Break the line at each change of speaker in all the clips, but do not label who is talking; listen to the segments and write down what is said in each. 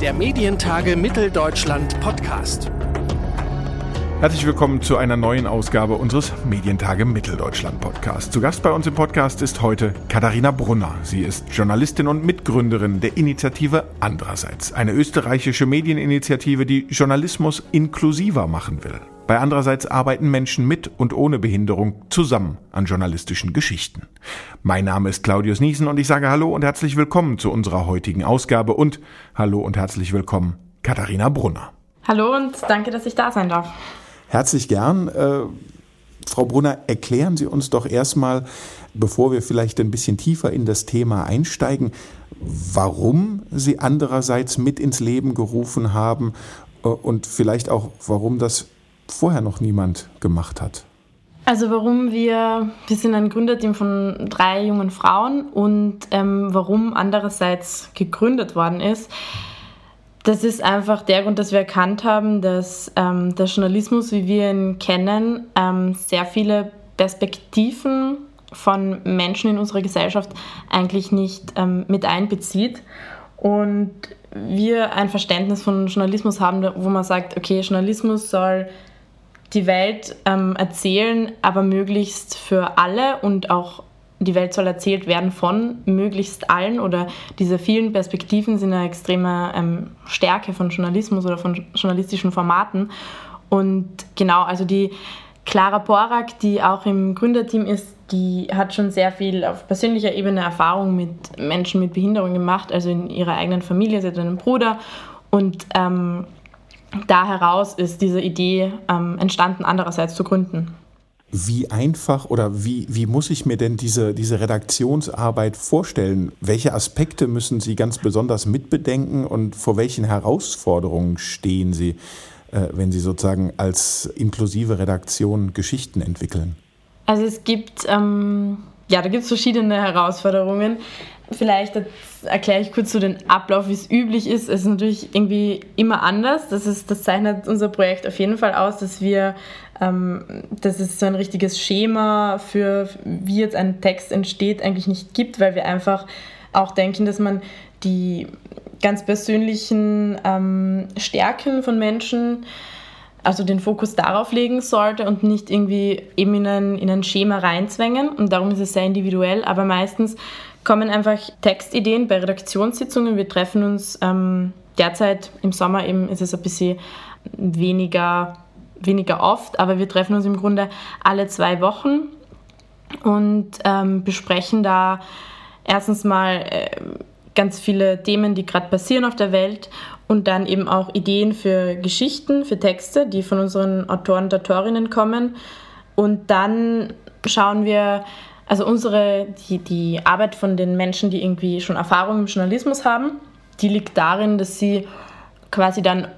der Medientage Mitteldeutschland Podcast.
Herzlich willkommen zu einer neuen Ausgabe unseres Medientage Mitteldeutschland Podcast. Zu Gast bei uns im Podcast ist heute Katharina Brunner. Sie ist Journalistin und Mitgründerin der Initiative Andererseits, eine österreichische Medieninitiative, die Journalismus inklusiver machen will. Bei Andererseits arbeiten Menschen mit und ohne Behinderung zusammen an journalistischen Geschichten. Mein Name ist Claudius Niesen und ich sage Hallo und herzlich willkommen zu unserer heutigen Ausgabe und Hallo und herzlich willkommen Katharina Brunner.
Hallo und danke, dass ich da sein darf.
Herzlich gern. Äh, Frau Brunner, erklären Sie uns doch erstmal, bevor wir vielleicht ein bisschen tiefer in das Thema einsteigen, warum Sie andererseits mit ins Leben gerufen haben äh, und vielleicht auch, warum das vorher noch niemand gemacht hat?
Also warum wir, wir sind ein Gründerteam von drei jungen Frauen und ähm, warum andererseits gegründet worden ist, das ist einfach der Grund, dass wir erkannt haben, dass ähm, der Journalismus, wie wir ihn kennen, ähm, sehr viele Perspektiven von Menschen in unserer Gesellschaft eigentlich nicht ähm, mit einbezieht. Und wir ein Verständnis von Journalismus haben, wo man sagt, okay, Journalismus soll die Welt ähm, erzählen, aber möglichst für alle und auch die Welt soll erzählt werden von möglichst allen oder diese vielen Perspektiven sind eine extreme ähm, Stärke von Journalismus oder von journalistischen Formaten. Und genau, also die Clara Borak, die auch im Gründerteam ist, die hat schon sehr viel auf persönlicher Ebene Erfahrung mit Menschen mit Behinderung gemacht, also in ihrer eigenen Familie. Sie hat einen Bruder und ähm, da heraus ist diese Idee ähm, entstanden, andererseits zu gründen.
Wie einfach oder wie, wie muss ich mir denn diese, diese Redaktionsarbeit vorstellen? Welche Aspekte müssen Sie ganz besonders mitbedenken und vor welchen Herausforderungen stehen Sie, äh, wenn Sie sozusagen als inklusive Redaktion Geschichten entwickeln?
Also es gibt, ähm, ja, da gibt es verschiedene Herausforderungen. Vielleicht erkläre ich kurz so den Ablauf, wie es üblich ist. Es ist natürlich irgendwie immer anders. Das, ist, das zeichnet unser Projekt auf jeden Fall aus, dass wir, ähm, dass es so ein richtiges Schema für, wie jetzt ein Text entsteht, eigentlich nicht gibt, weil wir einfach auch denken, dass man die ganz persönlichen ähm, Stärken von Menschen, also den Fokus darauf legen sollte und nicht irgendwie eben in ein, in ein Schema reinzwängen. Und darum ist es sehr individuell, aber meistens kommen einfach Textideen bei Redaktionssitzungen. Wir treffen uns ähm, derzeit im Sommer eben ist es ein bisschen weniger, weniger oft, aber wir treffen uns im Grunde alle zwei Wochen und ähm, besprechen da erstens mal äh, ganz viele Themen, die gerade passieren auf der Welt und dann eben auch Ideen für Geschichten, für Texte, die von unseren Autoren und Autorinnen kommen. Und dann schauen wir, also unsere, die, die Arbeit von den Menschen, die irgendwie schon Erfahrung im Journalismus haben, die liegt darin, dass sie quasi dann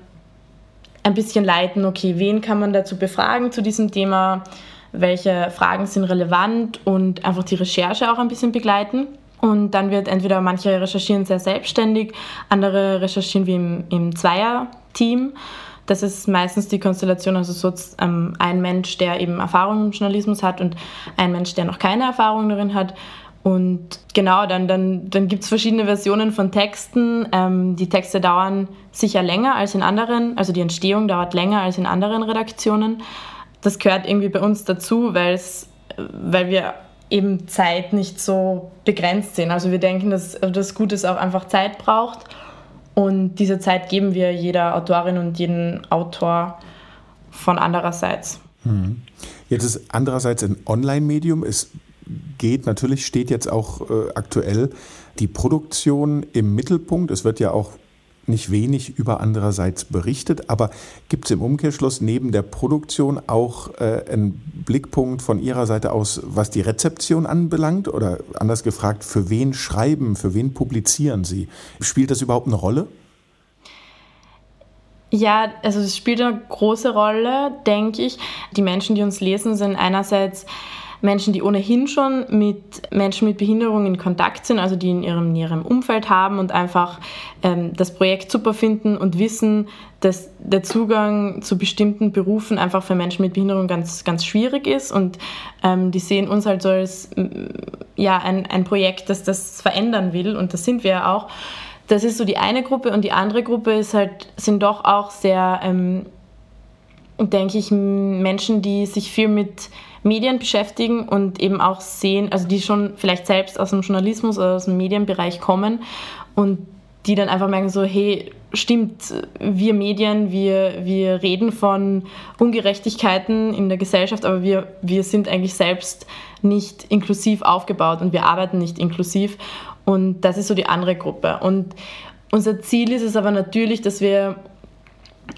ein bisschen leiten, okay, wen kann man dazu befragen zu diesem Thema, welche Fragen sind relevant und einfach die Recherche auch ein bisschen begleiten. Und dann wird entweder manche recherchieren sehr selbstständig, andere recherchieren wie im, im Zweier-Team. Das ist meistens die Konstellation, also so ähm, ein Mensch, der eben Erfahrung im Journalismus hat und ein Mensch, der noch keine Erfahrung darin hat. Und genau, dann, dann, dann gibt es verschiedene Versionen von Texten. Ähm, die Texte dauern sicher länger als in anderen, also die Entstehung dauert länger als in anderen Redaktionen. Das gehört irgendwie bei uns dazu, weil wir eben Zeit nicht so begrenzt sehen. Also wir denken, dass das Gutes auch einfach Zeit braucht und diese Zeit geben wir jeder Autorin und jedem Autor von andererseits.
Hm. Jetzt ist andererseits ein Online-Medium. Es geht natürlich, steht jetzt auch äh, aktuell die Produktion im Mittelpunkt. Es wird ja auch nicht wenig über andererseits berichtet, aber gibt es im Umkehrschluss neben der Produktion auch äh, einen Blickpunkt von Ihrer Seite aus, was die Rezeption anbelangt? Oder anders gefragt, für wen schreiben, für wen publizieren Sie? Spielt das überhaupt eine Rolle?
Ja, also es spielt eine große Rolle, denke ich. Die Menschen, die uns lesen, sind einerseits Menschen, die ohnehin schon mit Menschen mit Behinderung in Kontakt sind, also die in ihrem näheren Umfeld haben und einfach ähm, das Projekt super finden und wissen, dass der Zugang zu bestimmten Berufen einfach für Menschen mit Behinderung ganz, ganz schwierig ist. Und ähm, die sehen uns halt so als ja, ein, ein Projekt, das das verändern will und das sind wir ja auch. das ist so die eine Gruppe und die andere Gruppe ist halt, sind doch auch sehr, ähm, denke ich, Menschen, die sich viel mit Medien beschäftigen und eben auch sehen, also die schon vielleicht selbst aus dem Journalismus oder aus dem Medienbereich kommen und die dann einfach merken so, hey, stimmt, wir Medien, wir, wir reden von Ungerechtigkeiten in der Gesellschaft, aber wir, wir sind eigentlich selbst nicht inklusiv aufgebaut und wir arbeiten nicht inklusiv. Und das ist so die andere Gruppe. Und unser Ziel ist es aber natürlich, dass wir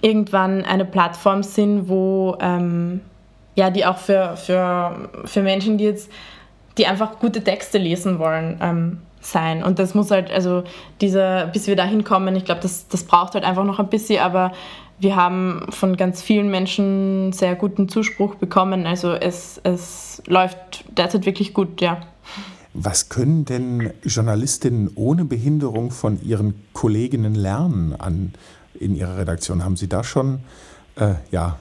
irgendwann eine Plattform sind, wo ähm, ja, die auch für, für, für Menschen, die jetzt, die einfach gute Texte lesen wollen, ähm, sein. Und das muss halt, also dieser, bis wir dahin kommen, ich glaube, das, das braucht halt einfach noch ein bisschen, aber wir haben von ganz vielen Menschen sehr guten Zuspruch bekommen. Also es, es läuft derzeit wirklich gut, ja.
Was können denn Journalistinnen ohne Behinderung von ihren Kolleginnen lernen an, in ihrer Redaktion? Haben Sie da schon äh, ja,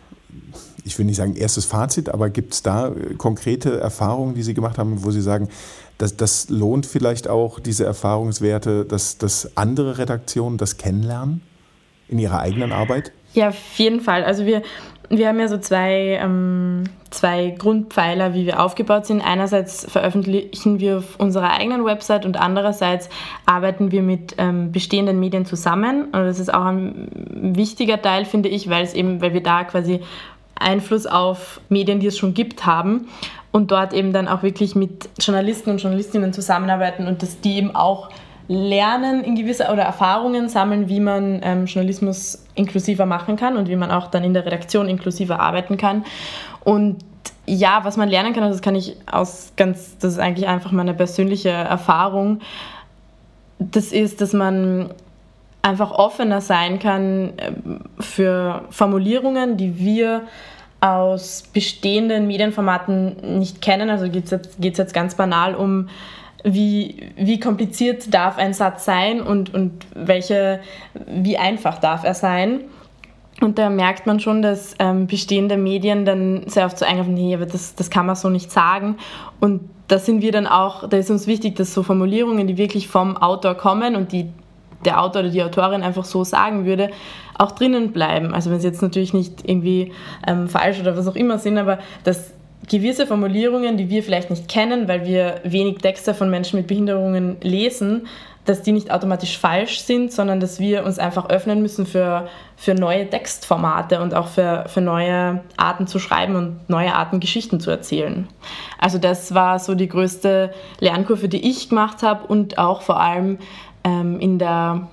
ich will nicht sagen erstes Fazit, aber gibt es da äh, konkrete Erfahrungen, die Sie gemacht haben, wo Sie sagen, dass das lohnt vielleicht auch diese Erfahrungswerte, dass, dass andere Redaktionen das kennenlernen in ihrer eigenen Arbeit?
Ja, auf jeden Fall. Also wir, wir haben ja so zwei, ähm, zwei Grundpfeiler, wie wir aufgebaut sind. Einerseits veröffentlichen wir auf unserer eigenen Website und andererseits arbeiten wir mit ähm, bestehenden Medien zusammen. Und das ist auch ein wichtiger Teil, finde ich, weil es eben, weil wir da quasi Einfluss auf Medien, die es schon gibt, haben und dort eben dann auch wirklich mit Journalisten und Journalistinnen zusammenarbeiten und dass die eben auch lernen in gewisser oder Erfahrungen sammeln, wie man ähm, Journalismus inklusiver machen kann und wie man auch dann in der Redaktion inklusiver arbeiten kann. Und ja, was man lernen kann, also das kann ich aus ganz, das ist eigentlich einfach meine persönliche Erfahrung. Das ist, dass man einfach offener sein kann ähm, für Formulierungen, die wir aus bestehenden Medienformaten nicht kennen. Also geht es jetzt, jetzt ganz banal um, wie, wie kompliziert darf ein Satz sein und, und welche, wie einfach darf er sein. Und da merkt man schon, dass ähm, bestehende Medien dann sehr oft so eingreifen, nee, aber das, das kann man so nicht sagen. Und da sind wir dann auch, da ist uns wichtig, dass so Formulierungen, die wirklich vom Autor kommen und die der Autor oder die Autorin einfach so sagen würde, auch drinnen bleiben. Also wenn sie jetzt natürlich nicht irgendwie ähm, falsch oder was auch immer sind, aber dass gewisse Formulierungen, die wir vielleicht nicht kennen, weil wir wenig Texte von Menschen mit Behinderungen lesen, dass die nicht automatisch falsch sind, sondern dass wir uns einfach öffnen müssen für, für neue Textformate und auch für, für neue Arten zu schreiben und neue Arten Geschichten zu erzählen. Also das war so die größte Lernkurve, die ich gemacht habe und auch vor allem ähm, in der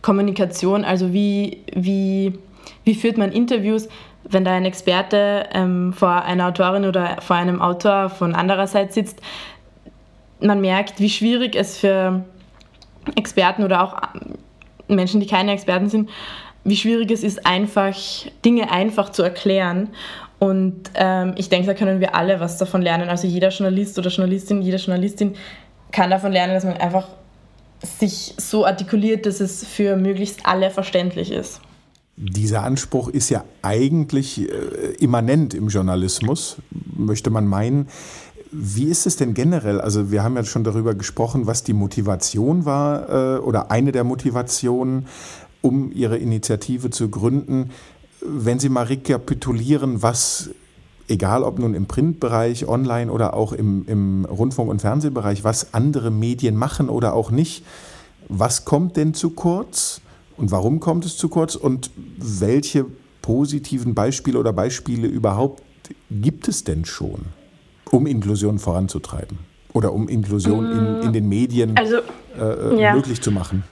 Kommunikation, also wie, wie, wie führt man Interviews, wenn da ein Experte ähm, vor einer Autorin oder vor einem Autor von anderer Seite sitzt, man merkt, wie schwierig es für Experten oder auch Menschen, die keine Experten sind, wie schwierig es ist, einfach Dinge einfach zu erklären. Und ähm, ich denke, da können wir alle was davon lernen. Also jeder Journalist oder Journalistin, jede Journalistin kann davon lernen, dass man einfach sich so artikuliert, dass es für möglichst alle verständlich ist.
Dieser Anspruch ist ja eigentlich äh, immanent im Journalismus, möchte man meinen. Wie ist es denn generell? Also wir haben ja schon darüber gesprochen, was die Motivation war äh, oder eine der Motivationen, um Ihre Initiative zu gründen. Wenn Sie mal rekapitulieren, was egal ob nun im Printbereich, online oder auch im, im Rundfunk- und Fernsehbereich, was andere Medien machen oder auch nicht. Was kommt denn zu kurz und warum kommt es zu kurz und welche positiven Beispiele oder Beispiele überhaupt gibt es denn schon, um Inklusion voranzutreiben oder um Inklusion in, in den Medien also, äh, ja. möglich zu machen?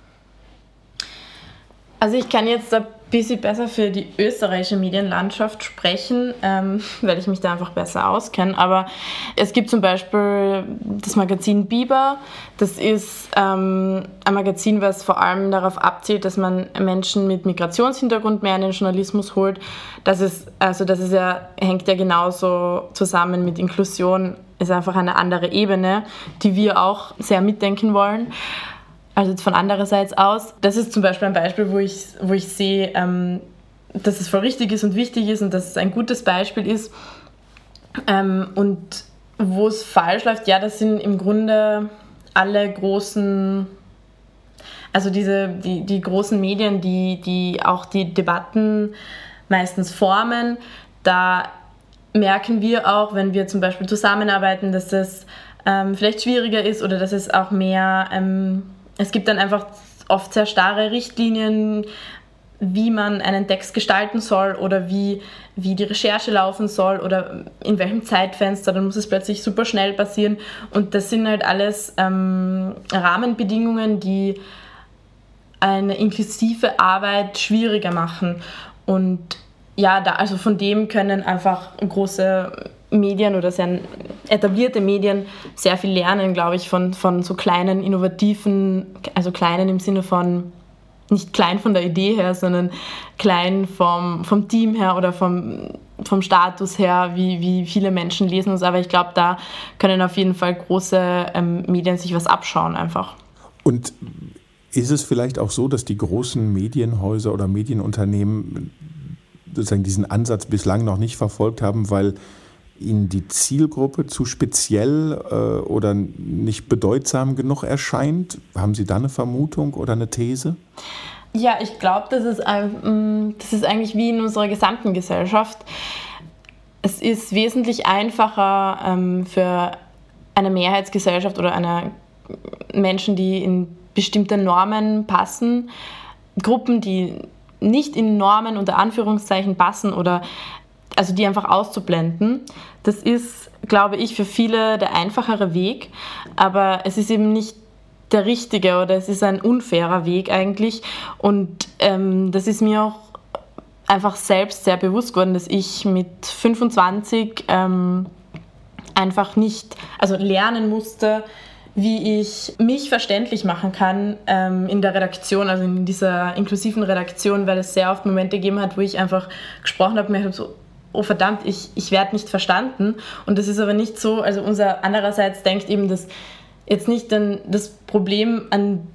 Also ich kann jetzt ein bisschen besser für die österreichische Medienlandschaft sprechen, ähm, weil ich mich da einfach besser auskenne. Aber es gibt zum Beispiel das Magazin Biber. Das ist ähm, ein Magazin, was vor allem darauf abzielt, dass man Menschen mit Migrationshintergrund mehr in den Journalismus holt. Das ist, also das ist ja, hängt ja genauso zusammen mit Inklusion, ist einfach eine andere Ebene, die wir auch sehr mitdenken wollen also jetzt von andererseits aus. Das ist zum Beispiel ein Beispiel, wo ich, wo ich sehe, ähm, dass es voll richtig ist und wichtig ist und dass es ein gutes Beispiel ist. Ähm, und wo es falsch läuft, ja, das sind im Grunde alle großen, Also diese, die, die großen Medien, die, die auch die Debatten meistens formen, da merken wir auch, wenn wir zum Beispiel zusammenarbeiten, dass das ähm, vielleicht schwieriger ist oder dass es auch mehr, ähm, es gibt dann einfach oft sehr starre Richtlinien, wie man einen Text gestalten soll oder wie, wie die Recherche laufen soll oder in welchem Zeitfenster, dann muss es plötzlich super schnell passieren. Und das sind halt alles ähm, Rahmenbedingungen, die eine inklusive Arbeit schwieriger machen. Und ja, da, also von dem können einfach große Medien oder sehr etablierte Medien sehr viel lernen, glaube ich, von, von so kleinen, innovativen, also kleinen im Sinne von nicht klein von der Idee her, sondern klein vom, vom Team her oder vom, vom Status her, wie, wie viele Menschen lesen uns. Aber ich glaube, da können auf jeden Fall große ähm, Medien sich was abschauen einfach.
Und ist es vielleicht auch so, dass die großen Medienhäuser oder Medienunternehmen sozusagen diesen Ansatz bislang noch nicht verfolgt haben, weil Ihnen die Zielgruppe zu speziell äh, oder nicht bedeutsam genug erscheint? Haben Sie da eine Vermutung oder eine These?
Ja, ich glaube, das, ist, ähm, das ist eigentlich wie in unserer gesamten Gesellschaft. Es ist wesentlich einfacher ähm, für eine Mehrheitsgesellschaft oder eine Menschen, die in bestimmte Normen passen, Gruppen, die nicht in Normen unter Anführungszeichen passen oder also die einfach auszublenden. Das ist, glaube ich, für viele der einfachere Weg, aber es ist eben nicht der richtige oder es ist ein unfairer Weg eigentlich. Und ähm, das ist mir auch einfach selbst sehr bewusst geworden, dass ich mit 25 ähm, einfach nicht, also lernen musste, wie ich mich verständlich machen kann ähm, in der Redaktion, also in dieser inklusiven Redaktion, weil es sehr oft Momente gegeben hat, wo ich einfach gesprochen habe mir habe so, oh verdammt, ich, ich werde nicht verstanden. Und das ist aber nicht so, also unser andererseits denkt eben, dass jetzt nicht dann das Problem an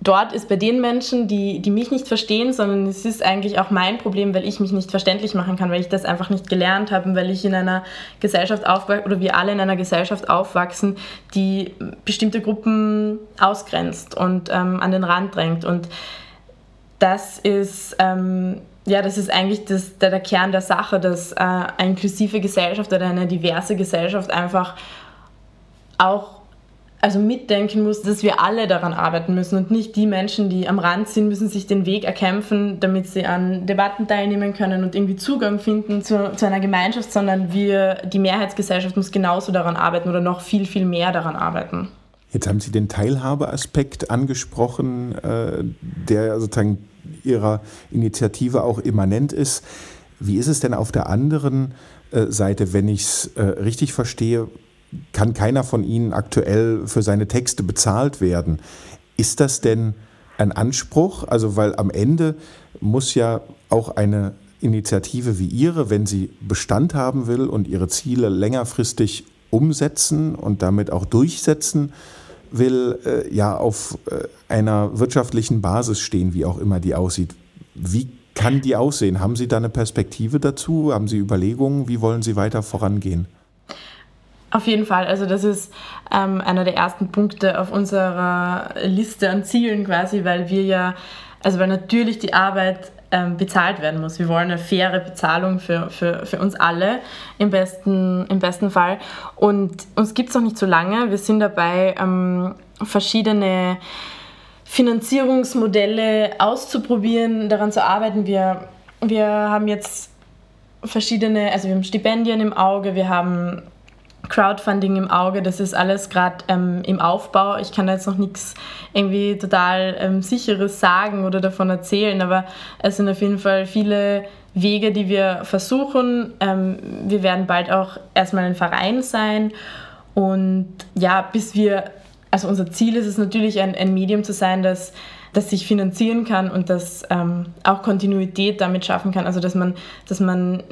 dort ist bei den Menschen, die, die mich nicht verstehen, sondern es ist eigentlich auch mein Problem, weil ich mich nicht verständlich machen kann, weil ich das einfach nicht gelernt habe, weil ich in einer Gesellschaft aufwachse oder wir alle in einer Gesellschaft aufwachsen, die bestimmte Gruppen ausgrenzt und ähm, an den Rand drängt. Und das ist ähm, ja, das ist eigentlich das, der, der Kern der Sache, dass äh, eine inklusive Gesellschaft oder eine diverse Gesellschaft einfach auch also mitdenken muss, dass wir alle daran arbeiten müssen und nicht die Menschen, die am Rand sind, müssen sich den Weg erkämpfen, damit sie an Debatten teilnehmen können und irgendwie Zugang finden zu, zu einer Gemeinschaft, sondern wir, die Mehrheitsgesellschaft muss genauso daran arbeiten oder noch viel, viel mehr daran arbeiten.
Jetzt haben Sie den Teilhabeaspekt angesprochen, äh, der sozusagen Ihrer Initiative auch immanent ist. Wie ist es denn auf der anderen äh, Seite, wenn ich es äh, richtig verstehe, kann keiner von Ihnen aktuell für seine Texte bezahlt werden. Ist das denn ein Anspruch? Also, weil am Ende muss ja auch eine Initiative wie Ihre, wenn sie Bestand haben will und ihre Ziele längerfristig umsetzen und damit auch durchsetzen will, äh, ja auf äh, einer wirtschaftlichen Basis stehen, wie auch immer die aussieht. Wie kann die aussehen? Haben Sie da eine Perspektive dazu? Haben Sie Überlegungen? Wie wollen Sie weiter vorangehen?
Auf jeden Fall. Also das ist ähm, einer der ersten Punkte auf unserer Liste an Zielen quasi, weil wir ja, also weil natürlich die Arbeit bezahlt werden muss. Wir wollen eine faire Bezahlung für, für, für uns alle im besten, im besten Fall. Und uns gibt es noch nicht so lange. Wir sind dabei, ähm, verschiedene Finanzierungsmodelle auszuprobieren, daran zu arbeiten. Wir, wir haben jetzt verschiedene, also wir haben Stipendien im Auge, wir haben Crowdfunding im Auge, das ist alles gerade ähm, im Aufbau. Ich kann da jetzt noch nichts irgendwie total ähm, Sicheres sagen oder davon erzählen, aber es sind auf jeden Fall viele Wege, die wir versuchen. Ähm, wir werden bald auch erstmal ein Verein sein und ja, bis wir, also unser Ziel ist es natürlich, ein, ein Medium zu sein, das das sich finanzieren kann und das ähm, auch Kontinuität damit schaffen kann. Also dass man, dass man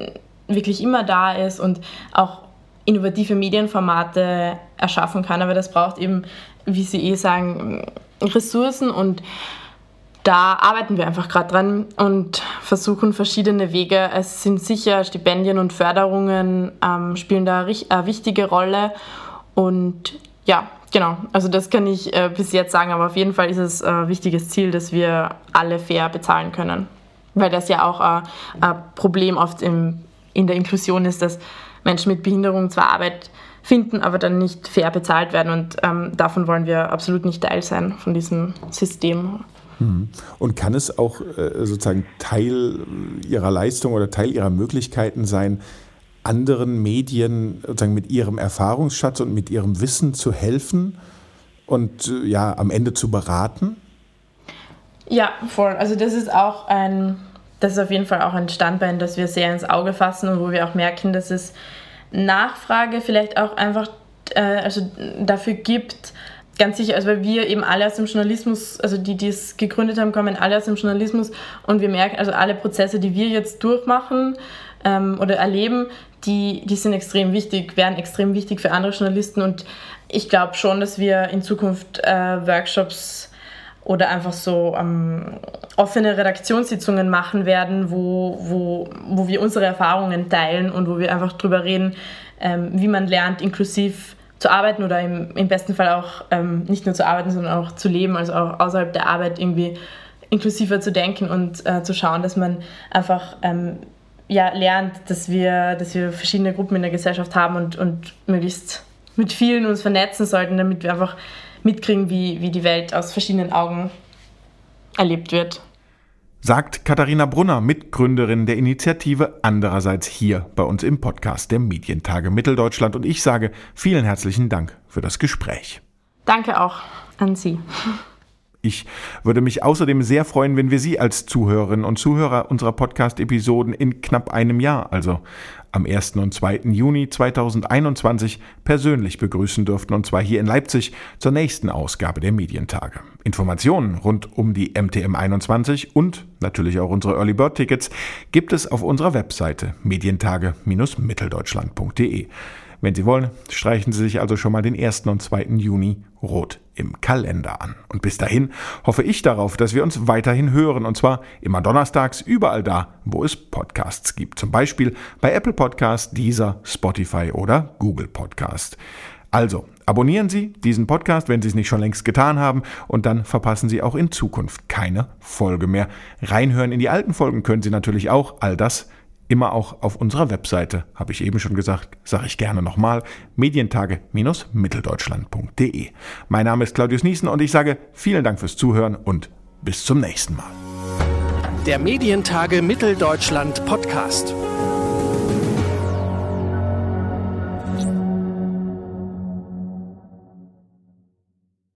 wirklich immer da ist und auch innovative Medienformate erschaffen kann. Aber das braucht eben, wie Sie eh sagen, Ressourcen und da arbeiten wir einfach gerade dran und versuchen verschiedene Wege. Es sind sicher Stipendien und Förderungen ähm, spielen da eine wichtige Rolle und ja, Genau, also das kann ich äh, bis jetzt sagen, aber auf jeden Fall ist es ein äh, wichtiges Ziel, dass wir alle fair bezahlen können. Weil das ja auch äh, ein Problem oft im, in der Inklusion ist, dass Menschen mit Behinderung zwar Arbeit finden, aber dann nicht fair bezahlt werden. Und ähm, davon wollen wir absolut nicht Teil sein, von diesem System.
Mhm. Und kann es auch äh, sozusagen Teil Ihrer Leistung oder Teil Ihrer Möglichkeiten sein, anderen Medien sozusagen mit ihrem Erfahrungsschatz und mit ihrem Wissen zu helfen und äh, ja am Ende zu beraten?
Ja, voll. Also das ist auch ein, das ist auf jeden Fall auch ein Standbein, das wir sehr ins Auge fassen und wo wir auch merken, dass es Nachfrage vielleicht auch einfach äh, also dafür gibt, ganz sicher, also weil wir eben alle aus dem Journalismus, also die, die es gegründet haben, kommen alle aus dem Journalismus und wir merken, also alle Prozesse, die wir jetzt durchmachen ähm, oder erleben, die, die sind extrem wichtig, wären extrem wichtig für andere Journalisten und ich glaube schon, dass wir in Zukunft äh, Workshops oder einfach so ähm, offene Redaktionssitzungen machen werden, wo, wo, wo wir unsere Erfahrungen teilen und wo wir einfach drüber reden, ähm, wie man lernt, inklusiv zu arbeiten oder im, im besten Fall auch ähm, nicht nur zu arbeiten, sondern auch zu leben, also auch außerhalb der Arbeit irgendwie inklusiver zu denken und äh, zu schauen, dass man einfach ähm, ja, lernt, dass wir, dass wir verschiedene Gruppen in der Gesellschaft haben und, und möglichst mit vielen uns vernetzen sollten, damit wir einfach mitkriegen, wie, wie die Welt aus verschiedenen Augen erlebt wird
sagt Katharina Brunner, Mitgründerin der Initiative, andererseits hier bei uns im Podcast der Medientage Mitteldeutschland. Und ich sage vielen herzlichen Dank für das Gespräch.
Danke auch an Sie.
Ich würde mich außerdem sehr freuen, wenn wir Sie als Zuhörerinnen und Zuhörer unserer Podcast-Episoden in knapp einem Jahr, also am 1. und 2. Juni 2021, persönlich begrüßen dürften, und zwar hier in Leipzig zur nächsten Ausgabe der Medientage. Informationen rund um die MTM 21 und natürlich auch unsere Early Bird Tickets gibt es auf unserer Webseite medientage-mitteldeutschland.de. Wenn Sie wollen, streichen Sie sich also schon mal den 1. und 2. Juni rot im Kalender an. Und bis dahin hoffe ich darauf, dass wir uns weiterhin hören. Und zwar immer donnerstags überall da, wo es Podcasts gibt. Zum Beispiel bei Apple Podcast, Deezer, Spotify oder Google Podcast. Also, abonnieren Sie diesen Podcast, wenn Sie es nicht schon längst getan haben, und dann verpassen Sie auch in Zukunft keine Folge mehr. Reinhören in die alten Folgen können Sie natürlich auch. All das immer auch auf unserer Webseite, habe ich eben schon gesagt, sage ich gerne nochmal, medientage-mitteldeutschland.de. Mein Name ist Claudius Niesen und ich sage vielen Dank fürs Zuhören und bis zum nächsten Mal.
Der Medientage Mitteldeutschland Podcast.